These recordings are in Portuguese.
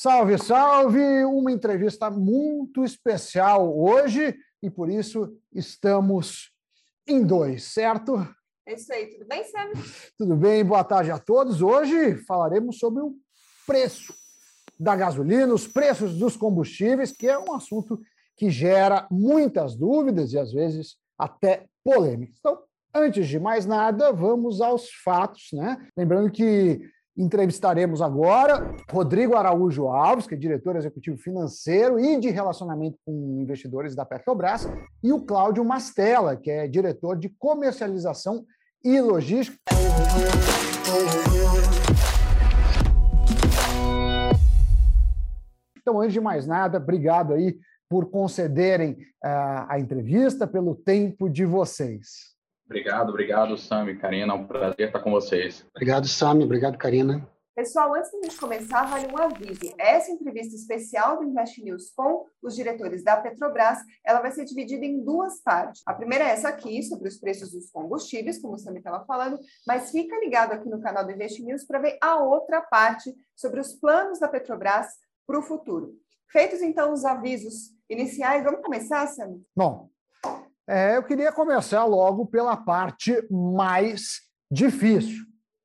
Salve, salve! Uma entrevista muito especial hoje e por isso estamos em dois, certo? É isso aí, tudo bem, Sam? Tudo bem, boa tarde a todos. Hoje falaremos sobre o preço da gasolina, os preços dos combustíveis, que é um assunto que gera muitas dúvidas e às vezes até polêmicas. Então, antes de mais nada, vamos aos fatos, né? Lembrando que Entrevistaremos agora Rodrigo Araújo Alves, que é diretor executivo financeiro e de relacionamento com investidores da Petrobras, e o Cláudio Mastella, que é diretor de comercialização e logística. Então, antes de mais nada, obrigado aí por concederem uh, a entrevista, pelo tempo de vocês. Obrigado, obrigado, Sami, Karina. É um prazer estar com vocês. Obrigado, Sami. Obrigado, Karina. Pessoal, antes da gente começar, vale um aviso. Essa entrevista especial do Invest News com os diretores da Petrobras, ela vai ser dividida em duas partes. A primeira é essa aqui, sobre os preços dos combustíveis, como o Sami estava falando, mas fica ligado aqui no canal do Invest News para ver a outra parte sobre os planos da Petrobras para o futuro. Feitos, então, os avisos iniciais, vamos começar, Sami? Bom, é, eu queria começar logo pela parte mais difícil.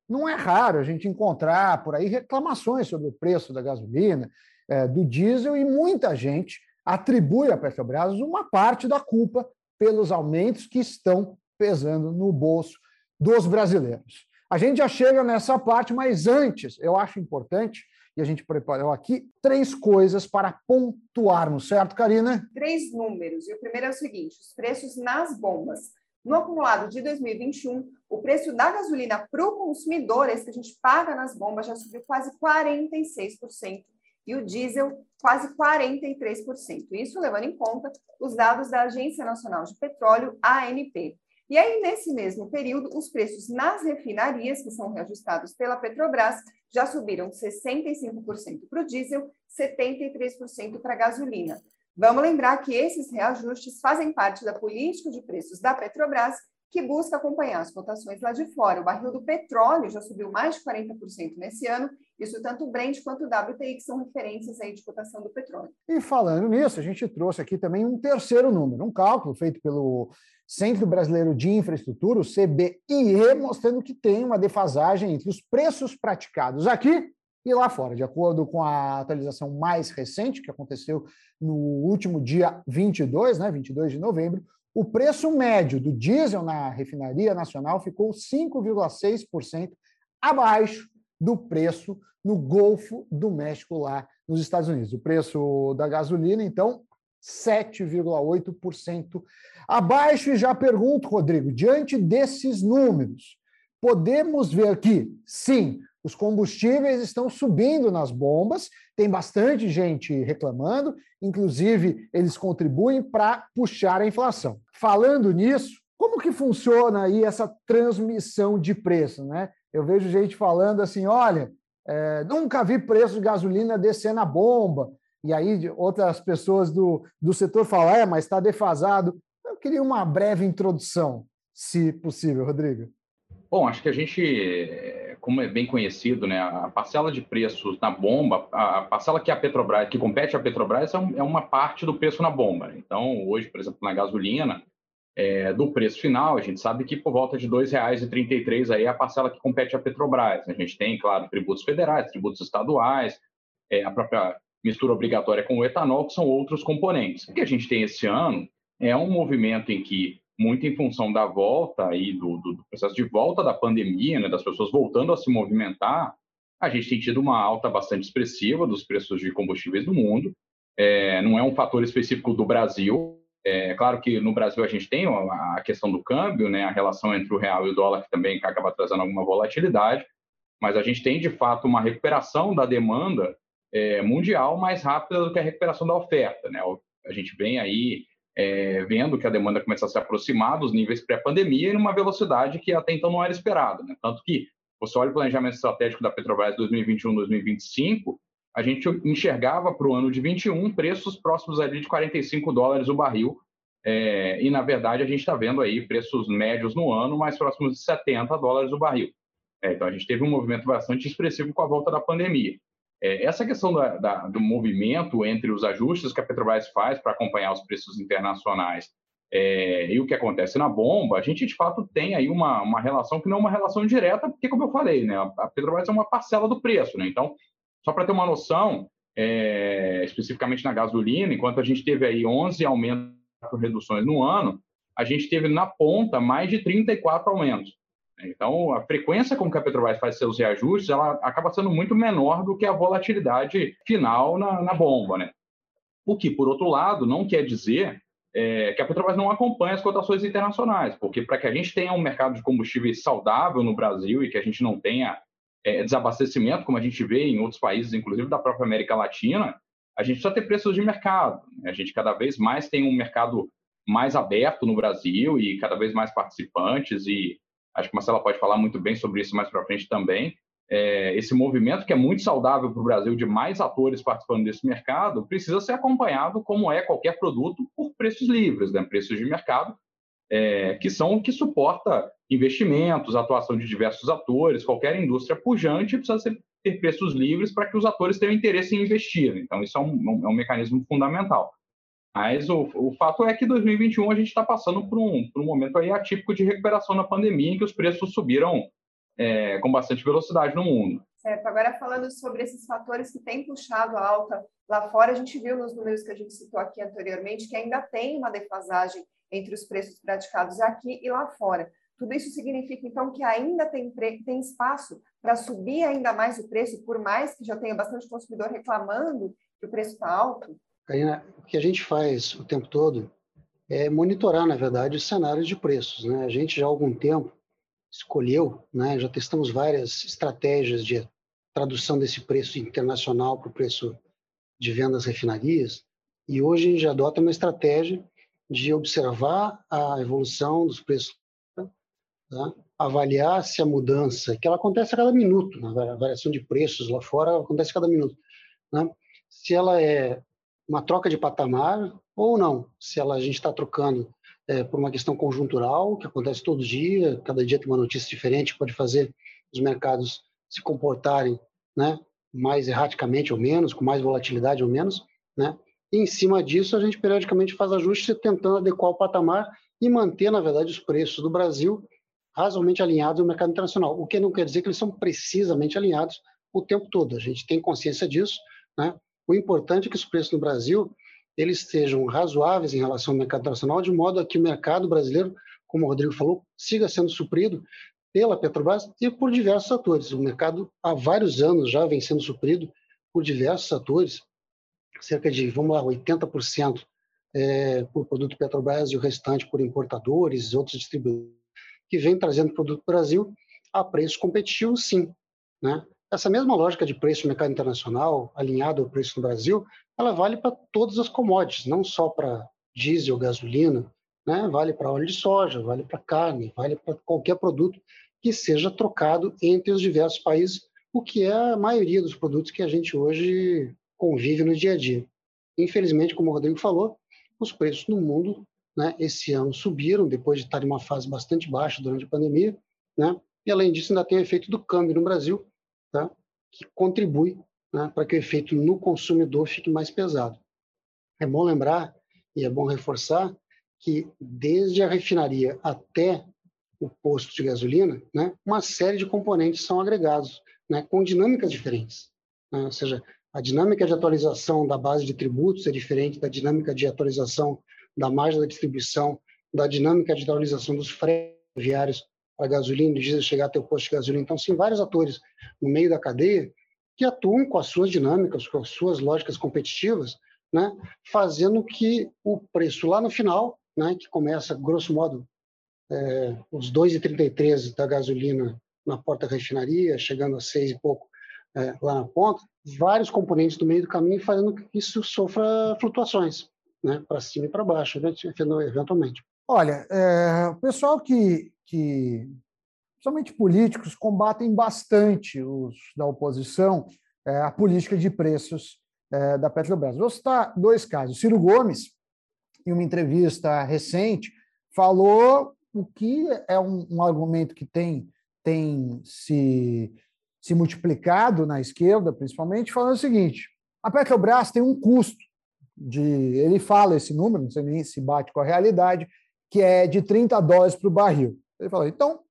Não é raro a gente encontrar por aí reclamações sobre o preço da gasolina, é, do diesel, e muita gente atribui à Petrobras uma parte da culpa pelos aumentos que estão pesando no bolso dos brasileiros. A gente já chega nessa parte, mas antes, eu acho importante e a gente preparou aqui três coisas para pontuarmos, certo, Karina? Três números. E o primeiro é o seguinte: os preços nas bombas. No acumulado de 2021, o preço da gasolina para o consumidor, esse que a gente paga nas bombas, já subiu quase 46%, e o diesel quase 43%. Isso levando em conta os dados da Agência Nacional de Petróleo, ANP. E aí, nesse mesmo período, os preços nas refinarias, que são reajustados pela Petrobras, já subiram 65% para o diesel, 73% para a gasolina. Vamos lembrar que esses reajustes fazem parte da política de preços da Petrobras, que busca acompanhar as cotações lá de fora. O barril do petróleo já subiu mais de 40% nesse ano, isso tanto o Brent quanto o WTI, que são referências aí de cotação do petróleo. E falando nisso, a gente trouxe aqui também um terceiro número, um cálculo feito pelo Centro Brasileiro de Infraestrutura, o CBIE, mostrando que tem uma defasagem entre os preços praticados aqui e lá fora. De acordo com a atualização mais recente, que aconteceu no último dia 22, né, 22 de novembro, o preço médio do diesel na refinaria nacional ficou 5,6% abaixo do preço no Golfo do México, lá nos Estados Unidos. O preço da gasolina, então, 7,8% abaixo. E já pergunto, Rodrigo, diante desses números, podemos ver que, sim, os combustíveis estão subindo nas bombas, tem bastante gente reclamando, inclusive eles contribuem para puxar a inflação. Falando nisso, como que funciona aí essa transmissão de preço, né? Eu vejo gente falando assim, olha, é, nunca vi preço de gasolina descer na bomba, e aí outras pessoas do, do setor falam, é, mas está defasado. Eu queria uma breve introdução, se possível, Rodrigo. Bom, acho que a gente, como é bem conhecido, né, a parcela de preços na bomba, a parcela que a Petrobras, que compete à Petrobras, é, é uma parte do preço na bomba. Então, hoje, por exemplo, na gasolina, é, do preço final, a gente sabe que por volta de R$ 2,33 aí é a parcela que compete à Petrobras. A gente tem, claro, tributos federais, tributos estaduais, é, a própria mistura obrigatória com o etanol, que são outros componentes. O que a gente tem esse ano é um movimento em que, muito em função da volta aí, do, do, do processo de volta da pandemia, né, das pessoas voltando a se movimentar, a gente tem tido uma alta bastante expressiva dos preços de combustíveis do mundo. É, não é um fator específico do Brasil. É claro que no Brasil a gente tem a questão do câmbio, né, a relação entre o real e o dólar, que também acaba trazendo alguma volatilidade, mas a gente tem, de fato, uma recuperação da demanda é, mundial mais rápida do que a recuperação da oferta. Né? A gente vem aí é, vendo que a demanda começa a se aproximar dos níveis pré-pandemia em uma velocidade que até então não era esperada. Né? Tanto que você olha o planejamento estratégico da Petrobras 2021-2025, a gente enxergava para o ano de 21 preços próximos ali de 45 dólares o barril, é, e na verdade a gente está vendo aí preços médios no ano mais próximos de 70 dólares o barril. É, então a gente teve um movimento bastante expressivo com a volta da pandemia. É, essa questão da, da, do movimento entre os ajustes que a Petrobras faz para acompanhar os preços internacionais é, e o que acontece na bomba, a gente de fato tem aí uma, uma relação que não é uma relação direta, porque, como eu falei, né, a Petrobras é uma parcela do preço. Né? Então, só para ter uma noção, é, especificamente na gasolina, enquanto a gente teve aí 11 aumentos, reduções no ano, a gente teve na ponta mais de 34 aumentos. Então, a frequência com que a Petrobras faz seus reajustes, ela acaba sendo muito menor do que a volatilidade final na, na bomba, né? O que, por outro lado, não quer dizer é, que a Petrobras não acompanha as cotações internacionais, porque para que a gente tenha um mercado de combustíveis saudável no Brasil e que a gente não tenha é, desabastecimento, como a gente vê em outros países, inclusive da própria América Latina, a gente precisa ter preços de mercado. Né? A gente cada vez mais tem um mercado mais aberto no Brasil e cada vez mais participantes, e acho que Marcela pode falar muito bem sobre isso mais para frente também é, esse movimento que é muito saudável para o Brasil de mais atores participando desse mercado precisa ser acompanhado, como é qualquer produto, por preços livres, né? preços de mercado, é, que são o que suporta investimentos, atuação de diversos atores, qualquer indústria pujante precisa ser, ter preços livres para que os atores tenham interesse em investir. Então, isso é um, é um mecanismo fundamental. Mas o, o, fato é que 2021 a gente está passando por um, por um momento aí atípico de recuperação na pandemia, em que os preços subiram é, com bastante velocidade no mundo. Certo. Agora, falando sobre esses fatores que têm puxado a alta lá fora, a gente viu nos números que a gente citou aqui anteriormente que ainda tem uma defasagem entre os preços praticados aqui e lá fora. Tudo isso significa, então, que ainda tem, tem espaço para subir ainda mais o preço, por mais que já tenha bastante consumidor reclamando que o preço está alto? Karina, o que a gente faz o tempo todo é monitorar, na verdade, os cenários de preços. Né? A gente já há algum tempo escolheu, né? já testamos várias estratégias de tradução desse preço internacional para o preço de vendas refinarias, e hoje a gente adota uma estratégia de observar a evolução dos preços, tá? avaliar se a mudança, que ela acontece a cada minuto, né? a variação de preços lá fora acontece a cada minuto, né? se ela é uma troca de patamar ou não, se ela, a gente está trocando é, por uma questão conjuntural, que acontece todo dia, cada dia tem uma notícia diferente, pode fazer os mercados se comportarem né, mais erraticamente ou menos, com mais volatilidade ou menos, né? E em cima disso, a gente periodicamente faz ajustes tentando adequar o patamar e manter, na verdade, os preços do Brasil razoavelmente alinhados ao mercado internacional, o que não quer dizer que eles são precisamente alinhados o tempo todo. A gente tem consciência disso, né? O importante é que os preços no Brasil eles sejam razoáveis em relação ao mercado internacional, de modo a que o mercado brasileiro, como o Rodrigo falou, siga sendo suprido pela Petrobras e por diversos atores. O mercado há vários anos já vem sendo suprido por diversos atores, cerca de, vamos lá, 80% é, por produto Petrobras e o restante por importadores outros distribuidores, que vem trazendo produto para o Brasil a preço competitivo, sim. Né? Essa mesma lógica de preço no mercado internacional, alinhado ao preço no Brasil, ela vale para todas as commodities, não só para diesel, gasolina, né? vale para óleo de soja, vale para carne, vale para qualquer produto que seja trocado entre os diversos países, o que é a maioria dos produtos que a gente hoje convive no dia a dia. Infelizmente, como o Rodrigo falou, os preços no mundo né, esse ano subiram, depois de estar em uma fase bastante baixa durante a pandemia, né? e além disso ainda tem o efeito do câmbio no Brasil, tá? que contribui né, para que o efeito no consumidor fique mais pesado. É bom lembrar e é bom reforçar que desde a refinaria até o posto de gasolina, né, uma série de componentes são agregados, né, com dinâmicas diferentes. Né? Ou seja, a dinâmica de atualização da base de tributos é diferente da dinâmica de atualização da margem da distribuição, da dinâmica de atualização dos fretes viários para gasolina diesel chegar até o posto de gasolina. Então, sim, vários atores no meio da cadeia que atuam com as suas dinâmicas, com as suas lógicas competitivas, né, fazendo que o preço lá no final, né, que começa, grosso modo, é, os 2,33 da gasolina na porta da refinaria, chegando a 6 e pouco é, lá na ponta, vários componentes do meio do caminho fazendo que isso sofra flutuações, né, para cima e para baixo, eventualmente. Olha, é, o pessoal que, que somente políticos, combatem bastante os da oposição é, a política de preços é, da Petrobras. Vou citar dois casos. Ciro Gomes, em uma entrevista recente, falou o que é um, um argumento que tem, tem se, se multiplicado na esquerda, principalmente, falando o seguinte: a Petrobras tem um custo de. Ele fala esse número, não sei nem se bate com a realidade, que é de 30 dólares para o barril. Ele fala, então,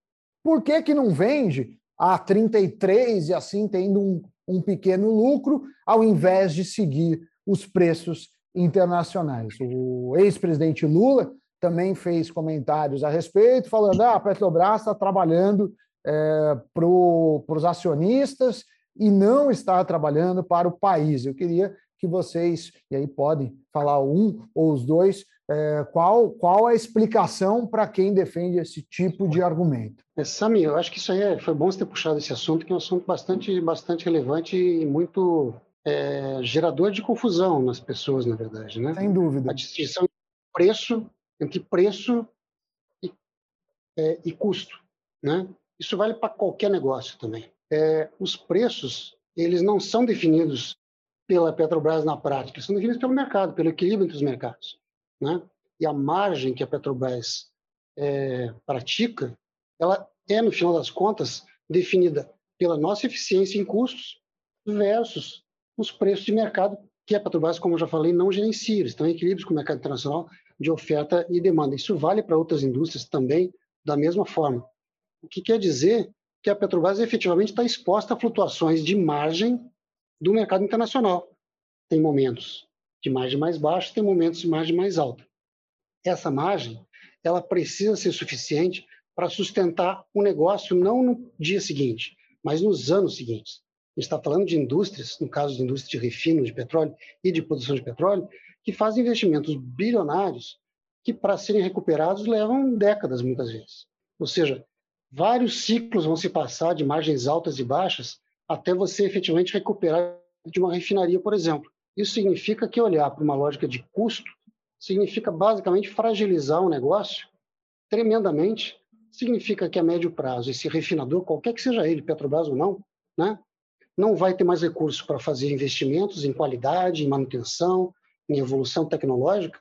por que, que não vende a 33 e assim tendo um, um pequeno lucro, ao invés de seguir os preços internacionais? O ex-presidente Lula também fez comentários a respeito, falando: ah, a Petrobras está trabalhando é, para os acionistas e não está trabalhando para o país. Eu queria que vocês, e aí podem falar um ou os dois, é, qual, qual a explicação para quem defende esse tipo de argumento? É, Sami, eu acho que isso aí é, foi bom você ter puxado esse assunto, que é um assunto bastante, bastante relevante e muito é, gerador de confusão nas pessoas, na verdade. Né? Sem dúvida. A distinção entre preço, entre preço e, é, e custo. Né? Isso vale para qualquer negócio também. É, os preços, eles não são definidos pela Petrobras na prática, são definidos pelo mercado, pelo equilíbrio entre os mercados. Né? E a margem que a Petrobras é, pratica, ela é, no final das contas, definida pela nossa eficiência em custos versus os preços de mercado que a Petrobras, como eu já falei, não gerencia. Estão em equilíbrios com o mercado internacional de oferta e demanda. Isso vale para outras indústrias também da mesma forma. O que quer dizer que a Petrobras efetivamente está exposta a flutuações de margem do mercado internacional. Tem momentos de margem mais baixa, tem momentos de margem mais alta. Essa margem, ela precisa ser suficiente para sustentar o negócio não no dia seguinte, mas nos anos seguintes. A gente está falando de indústrias, no caso de indústria de refino de petróleo e de produção de petróleo, que fazem investimentos bilionários que, para serem recuperados, levam décadas, muitas vezes. Ou seja, vários ciclos vão se passar de margens altas e baixas até você efetivamente recuperar de uma refinaria, por exemplo. Isso significa que olhar para uma lógica de custo significa basicamente fragilizar o negócio tremendamente. Significa que a médio prazo esse refinador, qualquer que seja ele, Petrobras ou não, né, não vai ter mais recursos para fazer investimentos em qualidade, em manutenção, em evolução tecnológica,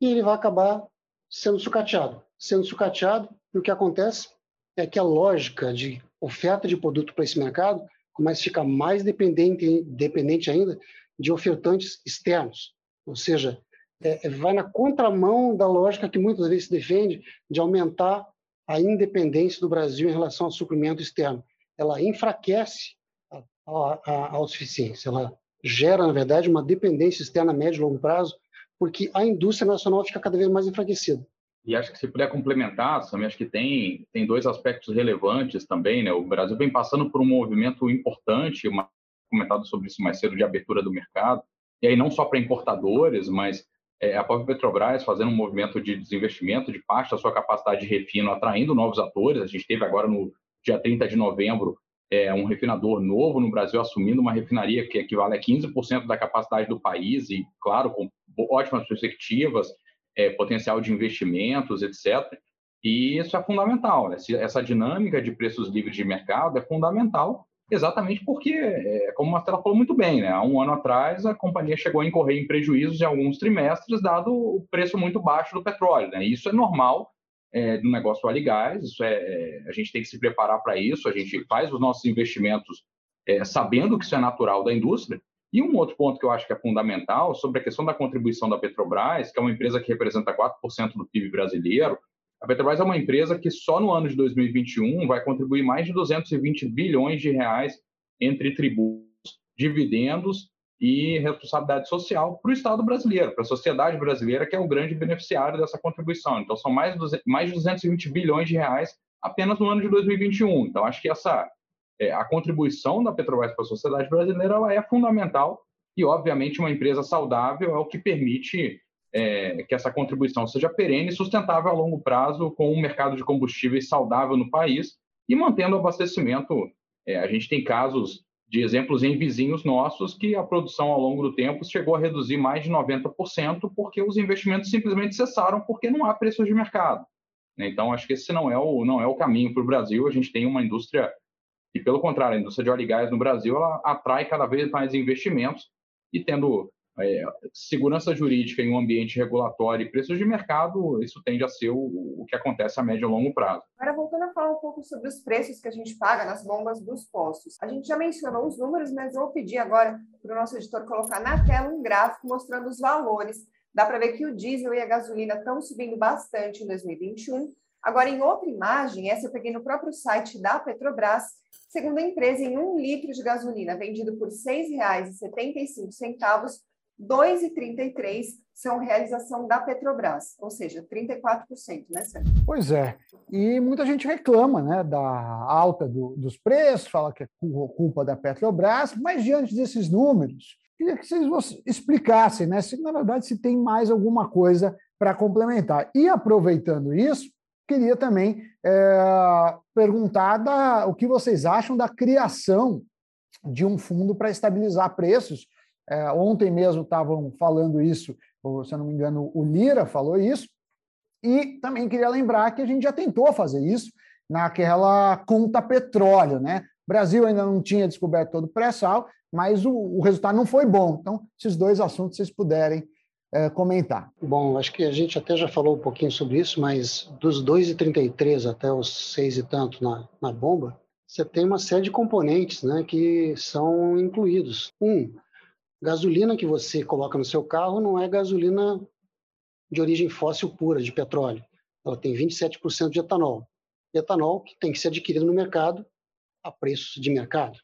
e ele vai acabar sendo sucateado. Sendo sucateado, e o que acontece é que a lógica de oferta de produto para esse mercado começa a ficar mais dependente, dependente ainda de ofertantes externos. Ou seja, é, é, vai na contramão da lógica que muitas vezes se defende de aumentar a independência do Brasil em relação ao suprimento externo. Ela enfraquece a, a, a autossuficiência, ela gera, na verdade, uma dependência externa a médio e longo prazo, porque a indústria nacional fica cada vez mais enfraquecida. E acho que se puder complementar, Sam, acho que tem, tem dois aspectos relevantes também. Né? O Brasil vem passando por um movimento importante, uma, comentado sobre isso mais cedo, de abertura do mercado, e aí não só para importadores, mas é, a própria Petrobras fazendo um movimento de desinvestimento de parte da sua capacidade de refino, atraindo novos atores. A gente teve agora no dia 30 de novembro é, um refinador novo no Brasil assumindo uma refinaria que equivale a 15% da capacidade do país e, claro, com ótimas perspectivas, é, potencial de investimentos, etc. E isso é fundamental. Né? Essa dinâmica de preços livres de mercado é fundamental, exatamente porque, é, como a Marcela falou muito bem, né? há um ano atrás a companhia chegou a incorrer em prejuízos em alguns trimestres, dado o preço muito baixo do petróleo. Né? Isso é normal é, do negócio óleo e gás, isso é, é, a gente tem que se preparar para isso, a gente faz os nossos investimentos é, sabendo que isso é natural da indústria, e um outro ponto que eu acho que é fundamental sobre a questão da contribuição da Petrobras, que é uma empresa que representa 4% do PIB brasileiro. A Petrobras é uma empresa que só no ano de 2021 vai contribuir mais de 220 bilhões de reais entre tributos, dividendos e responsabilidade social para o Estado brasileiro, para a sociedade brasileira, que é o grande beneficiário dessa contribuição. Então, são mais, de 220 bilhões de reais apenas no ano de 2021. Então, acho que essa é, a contribuição da Petrobras para a sociedade brasileira ela é fundamental e, obviamente, uma empresa saudável é o que permite é, que essa contribuição seja perene e sustentável a longo prazo, com um mercado de combustíveis saudável no país e mantendo o abastecimento. É, a gente tem casos de exemplos em vizinhos nossos que a produção ao longo do tempo chegou a reduzir mais de 90% porque os investimentos simplesmente cessaram porque não há preços de mercado. Então, acho que esse não é o, não é o caminho para o Brasil. A gente tem uma indústria e, pelo contrário, a indústria de óleo e gás no Brasil ela atrai cada vez mais investimentos e tendo é, segurança jurídica em um ambiente regulatório e preços de mercado, isso tende a ser o, o que acontece a médio e longo prazo. Agora, voltando a falar um pouco sobre os preços que a gente paga nas bombas dos postos. A gente já mencionou os números, mas vou pedir agora para o nosso editor colocar na tela um gráfico mostrando os valores. Dá para ver que o diesel e a gasolina estão subindo bastante em 2021. Agora, em outra imagem, essa eu peguei no próprio site da Petrobras, segundo a empresa, em um litro de gasolina vendido por R$ 6,75, 2,33 são realização da Petrobras, ou seja, 34%, né, Sérgio? Pois é. E muita gente reclama né, da alta do, dos preços, fala que é culpa da Petrobras, mas diante desses números, queria que vocês explicassem, né, se na verdade se tem mais alguma coisa para complementar. E aproveitando isso, queria também é, perguntar da, o que vocês acham da criação de um fundo para estabilizar preços é, ontem mesmo estavam falando isso, ou, se eu não me engano, o Lira falou isso. E também queria lembrar que a gente já tentou fazer isso naquela conta petróleo, né? O Brasil ainda não tinha descoberto todo o pré-sal, mas o, o, resultado não foi bom. Então, esses dois assuntos vocês puderem é, comentar. Bom, acho que a gente até já falou um pouquinho sobre isso, mas dos 2,33 até os 6 e tanto na, na bomba, você tem uma série de componentes né, que são incluídos. Um, gasolina que você coloca no seu carro não é gasolina de origem fóssil pura, de petróleo. Ela tem 27% de etanol. Etanol que tem que ser adquirido no mercado a preços de mercado.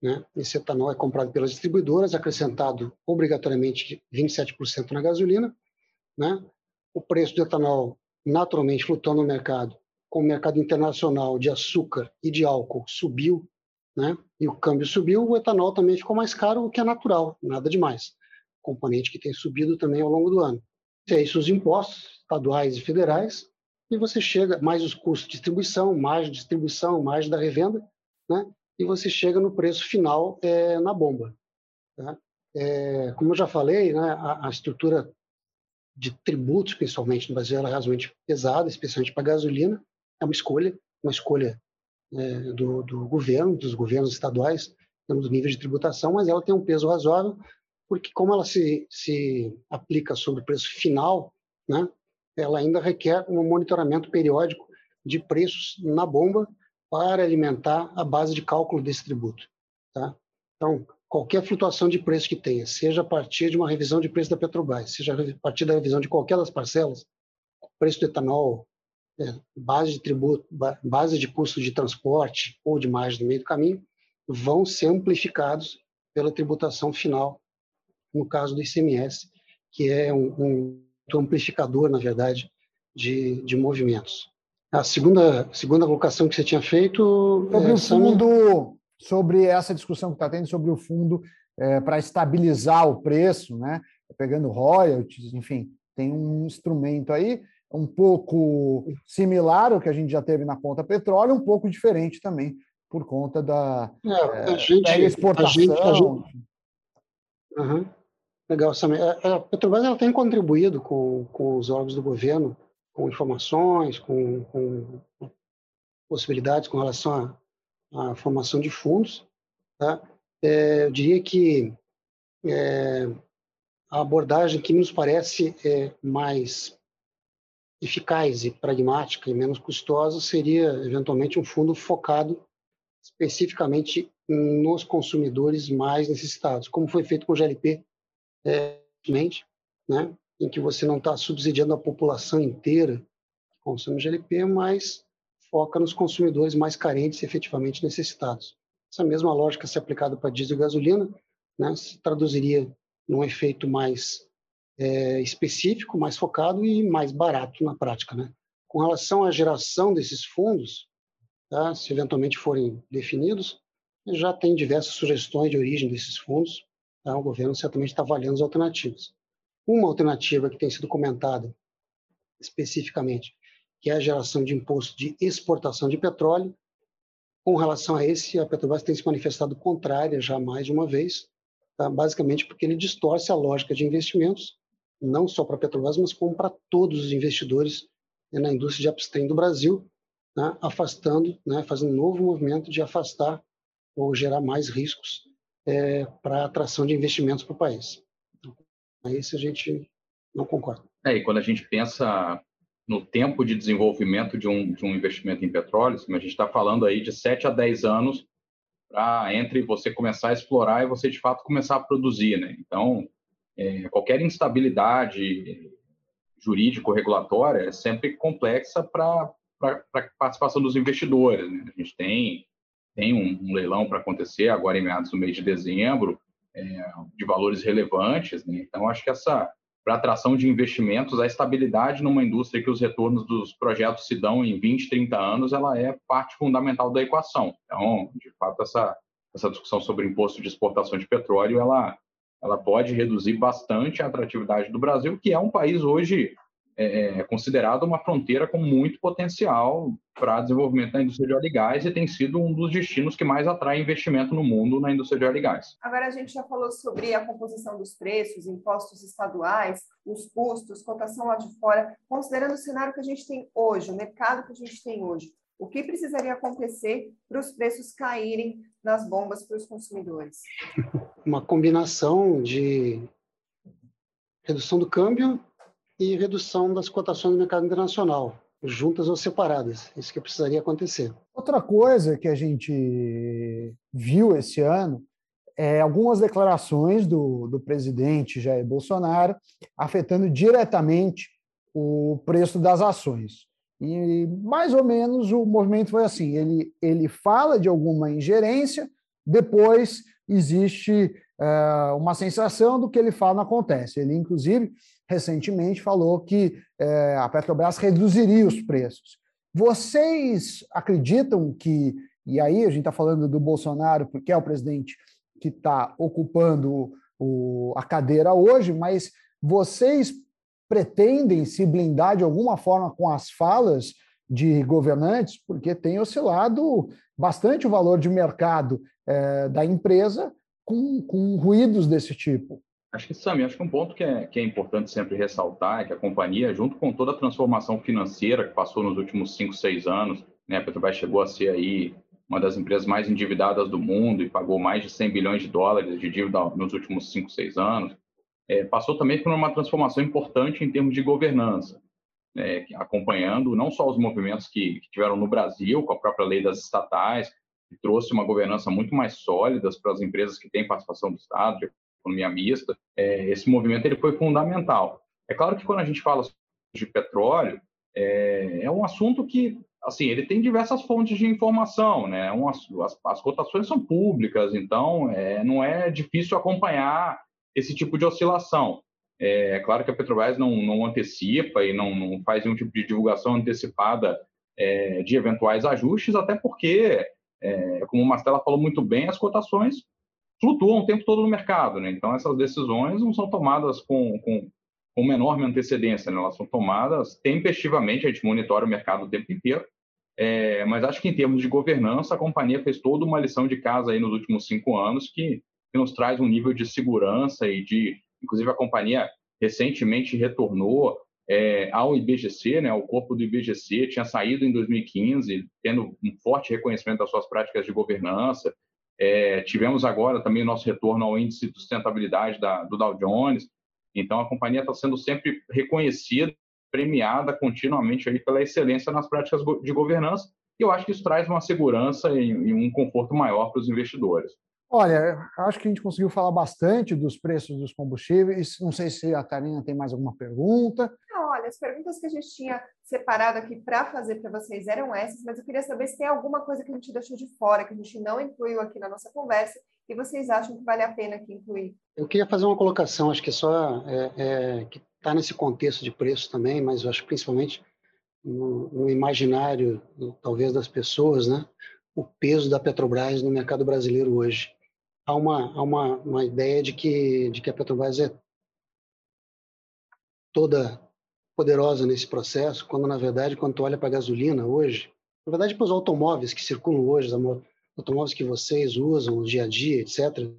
Né? Esse etanol é comprado pelas distribuidoras, acrescentado obrigatoriamente 27% na gasolina. Né? O preço do etanol, naturalmente, flutuando no mercado, com o mercado internacional de açúcar e de álcool subiu né? E o câmbio subiu, o etanol também ficou mais caro, o que é natural, nada demais. Componente que tem subido também ao longo do ano. E é isso os impostos estaduais e federais, e você chega, mais os custos de distribuição, mais distribuição, mais da revenda, né? E você chega no preço final é, na bomba. Tá? É, como eu já falei, né, a, a, estrutura de tributos, principalmente no Brasil, ela é razoavelmente pesada, especialmente para gasolina. É uma escolha, uma escolha é, do, do, governo, dos governos estaduais, temos níveis de tributação, mas ela tem um peso razoável, porque como ela se, se aplica sobre o preço final, né, ela ainda requer um monitoramento periódico de preços na bomba para alimentar a base de cálculo desse tributo. Tá? Então, qualquer flutuação de preço que tenha, seja a partir de uma revisão de preço da Petrobras, seja a partir da revisão de qualquer das parcelas, preço do etanol, base de tributo, base de custo de transporte ou de margem no meio do caminho, vão ser amplificados pela tributação final, no caso do ICMS, que é um, um amplificador, na verdade, de, de movimentos. A segunda, segunda colocação que você tinha feito... Sobre é, o fundo, sobre essa discussão que está tendo sobre o fundo é, para estabilizar o preço, né? pegando royalties, enfim, tem um instrumento aí um pouco similar ao que a gente já teve na conta petróleo, um pouco diferente também por conta da, é, a gente, da exportação. A gente, a gente... Uhum. Legal, Sam. É, é, a Petrobras ela tem contribuído com, com os órgãos do governo, com informações, com, com possibilidades com relação à, à formação de fundos. Tá? É, eu diria que é, a abordagem que nos parece é mais eficaz e pragmática e menos custosa seria, eventualmente, um fundo focado especificamente nos consumidores mais necessitados, como foi feito com o GLP, é, né, em que você não está subsidiando a população inteira que consome GLP, mas foca nos consumidores mais carentes e efetivamente necessitados. Essa mesma lógica, se aplicada para diesel e gasolina, né, se traduziria num efeito mais é, específico, mais focado e mais barato na prática. Né? Com relação à geração desses fundos, tá, se eventualmente forem definidos, já tem diversas sugestões de origem desses fundos. Tá? O governo certamente está avaliando as alternativas. Uma alternativa que tem sido comentada especificamente, que é a geração de imposto de exportação de petróleo. Com relação a esse, a Petrobras tem se manifestado contrária já mais de uma vez, tá? basicamente porque ele distorce a lógica de investimentos não só para a Petrobras, mas como para todos os investidores na indústria de upstream do Brasil, né, afastando, né, fazendo um novo movimento de afastar ou gerar mais riscos é, para a atração de investimentos para o país. Aí se a gente não concorda. É, e quando a gente pensa no tempo de desenvolvimento de um, de um investimento em petróleo, assim, a gente está falando aí de 7 a 10 anos para entre você começar a explorar e você de fato começar a produzir, né? Então, é, qualquer instabilidade jurídico-regulatória é sempre complexa para a participação dos investidores. Né? A gente tem, tem um, um leilão para acontecer agora em meados do mês de dezembro, é, de valores relevantes. Né? Então, acho que essa para atração de investimentos, a estabilidade numa indústria que os retornos dos projetos se dão em 20, 30 anos, ela é parte fundamental da equação. Então, de fato, essa, essa discussão sobre imposto de exportação de petróleo, ela, ela pode reduzir bastante a atratividade do Brasil, que é um país hoje é, é considerado uma fronteira com muito potencial para desenvolvimento da indústria de óleo e gás e tem sido um dos destinos que mais atrai investimento no mundo na indústria de óleo e gás. Agora a gente já falou sobre a composição dos preços, impostos estaduais, os custos, cotação lá de fora. Considerando o cenário que a gente tem hoje, o mercado que a gente tem hoje, o que precisaria acontecer para os preços caírem nas bombas para os consumidores? Uma combinação de redução do câmbio e redução das cotações no mercado internacional, juntas ou separadas. Isso que precisaria acontecer. Outra coisa que a gente viu esse ano é algumas declarações do, do presidente Jair Bolsonaro afetando diretamente o preço das ações. E mais ou menos o movimento foi assim: ele, ele fala de alguma ingerência, depois existe uh, uma sensação do que ele fala não acontece. Ele, inclusive, recentemente falou que é, a Petrobras reduziria os preços. Vocês acreditam que, e aí a gente está falando do Bolsonaro, porque é o presidente que está ocupando o, a cadeira hoje, mas vocês pretendem se blindar de alguma forma com as falas de governantes, porque tem oscilado bastante o valor de mercado é, da empresa com, com ruídos desse tipo. Acho que, Sami, acho que um ponto que é, que é importante sempre ressaltar é que a companhia, junto com toda a transformação financeira que passou nos últimos 5, 6 anos, né, a Petrobras chegou a ser aí uma das empresas mais endividadas do mundo e pagou mais de 100 bilhões de dólares de dívida nos últimos 5, 6 anos, é, passou também por uma transformação importante em termos de governança, né, acompanhando não só os movimentos que, que tiveram no Brasil, com a própria lei das estatais, que trouxe uma governança muito mais sólida para as empresas que têm participação do Estado, de economia mista, é, esse movimento ele foi fundamental. É claro que quando a gente fala de petróleo, é, é um assunto que, assim, ele tem diversas fontes de informação, né? Um, as, as, cotações são públicas, então é, não é difícil acompanhar esse tipo de oscilação. É, é claro que a Petrobras não, não antecipa e não, não faz nenhum tipo de divulgação antecipada é, de eventuais ajustes, até porque, é, como o Mastella falou muito bem, as cotações flutuam o tempo todo no mercado, né? Então essas decisões não são tomadas com, com, com enorme antecedência, né? Elas são tomadas tempestivamente, a gente monitora o mercado o tempo inteiro. É, mas acho que em termos de governança, a companhia fez toda uma lição de casa aí nos últimos cinco anos que, nos traz um nível de segurança e de, inclusive a companhia recentemente retornou é, ao IBGC, né, o corpo do IBGC tinha saído em 2015, tendo um forte reconhecimento das suas práticas de governança, é, tivemos agora também o nosso retorno ao índice de sustentabilidade da, do Dow Jones. Então, a companhia está sendo sempre reconhecida, premiada continuamente aí pela excelência nas práticas de governança. E eu acho que isso traz uma segurança e, e um conforto maior para os investidores. Olha, acho que a gente conseguiu falar bastante dos preços dos combustíveis. Não sei se a Karina tem mais alguma pergunta olha, as perguntas que a gente tinha separado aqui para fazer para vocês eram essas, mas eu queria saber se tem alguma coisa que a gente deixou de fora, que a gente não incluiu aqui na nossa conversa, e vocês acham que vale a pena aqui incluir. Eu queria fazer uma colocação, acho que é só é, é, que está nesse contexto de preço também, mas eu acho principalmente no, no imaginário, no, talvez, das pessoas, né? o peso da Petrobras no mercado brasileiro hoje. Há uma, há uma, uma ideia de que, de que a Petrobras é toda poderosa nesse processo, quando na verdade, quando tu olha para a gasolina hoje, na verdade para os automóveis que circulam hoje, os automóveis que vocês usam no dia a dia, etc.,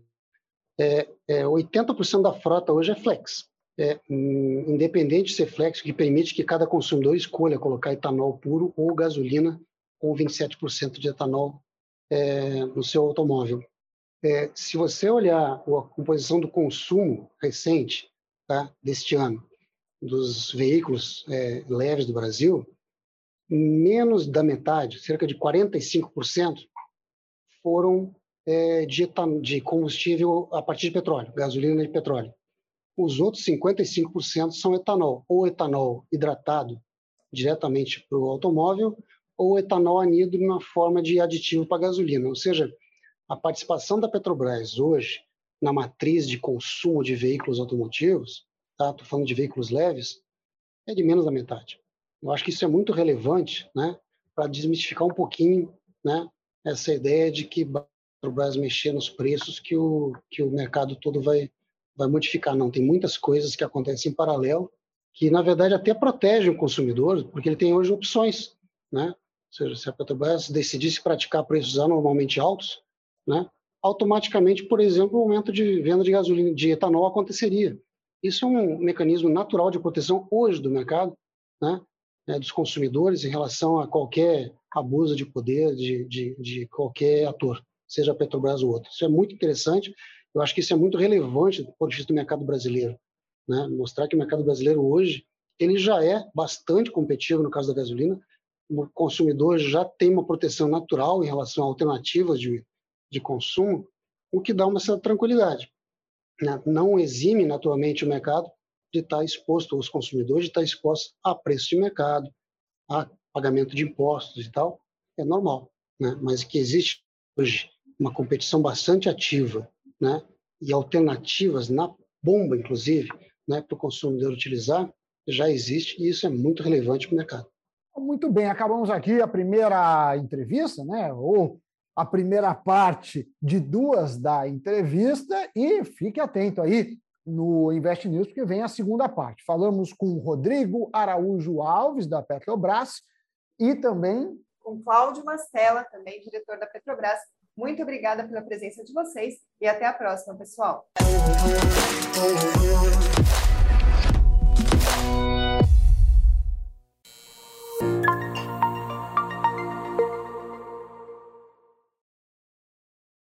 é, é 80% da frota hoje é flex. É, independente de ser flex, que permite que cada consumidor escolha colocar etanol puro ou gasolina com 27% de etanol é, no seu automóvel. É, se você olhar a composição do consumo recente, tá, deste ano dos veículos é, leves do Brasil, menos da metade, cerca de 45%, foram é, de, de combustível a partir de petróleo, gasolina de petróleo. Os outros 55% são etanol, ou etanol hidratado diretamente para o automóvel, ou etanol anido na forma de aditivo para gasolina. Ou seja, a participação da Petrobras hoje na matriz de consumo de veículos automotivos, tá? Estou falando de veículos leves, é de menos da metade. Eu acho que isso é muito relevante, né? Para desmistificar um pouquinho, né? Essa ideia de que a Petrobras mexer nos preços que o que o mercado todo vai vai modificar. Não, tem muitas coisas que acontecem em paralelo que na verdade até protegem o consumidor, porque ele tem hoje opções, né? Ou seja, se a Petrobras decidisse praticar preços anormalmente altos, né? automaticamente, por exemplo, o aumento de venda de gasolina, de etanol aconteceria. Isso é um mecanismo natural de proteção hoje do mercado, né, é, dos consumidores em relação a qualquer abuso de poder de, de, de qualquer ator, seja Petrobras ou outro. Isso é muito interessante. Eu acho que isso é muito relevante do ponto de vista do mercado brasileiro, né? Mostrar que o mercado brasileiro hoje ele já é bastante competitivo no caso da gasolina. O consumidor já tem uma proteção natural em relação a alternativas de, de consumo, o que dá uma certa tranquilidade. Né? Não exime, naturalmente, o mercado de estar exposto, os consumidores de estar expostos a preço de mercado, a pagamento de impostos e tal, é normal. Né? Mas que existe hoje uma competição bastante ativa né? e alternativas na bomba, inclusive, né? para o consumidor utilizar, já existe e isso é muito relevante para o mercado. Muito bem, acabamos aqui a primeira entrevista, né? ou a primeira parte de duas da entrevista e fique atento aí no Invest News, porque vem a segunda parte. Falamos com Rodrigo Araújo Alves, da Petrobras, e também com Cláudio Mastella, também diretor da Petrobras. Muito obrigada pela presença de vocês e até a próxima, pessoal.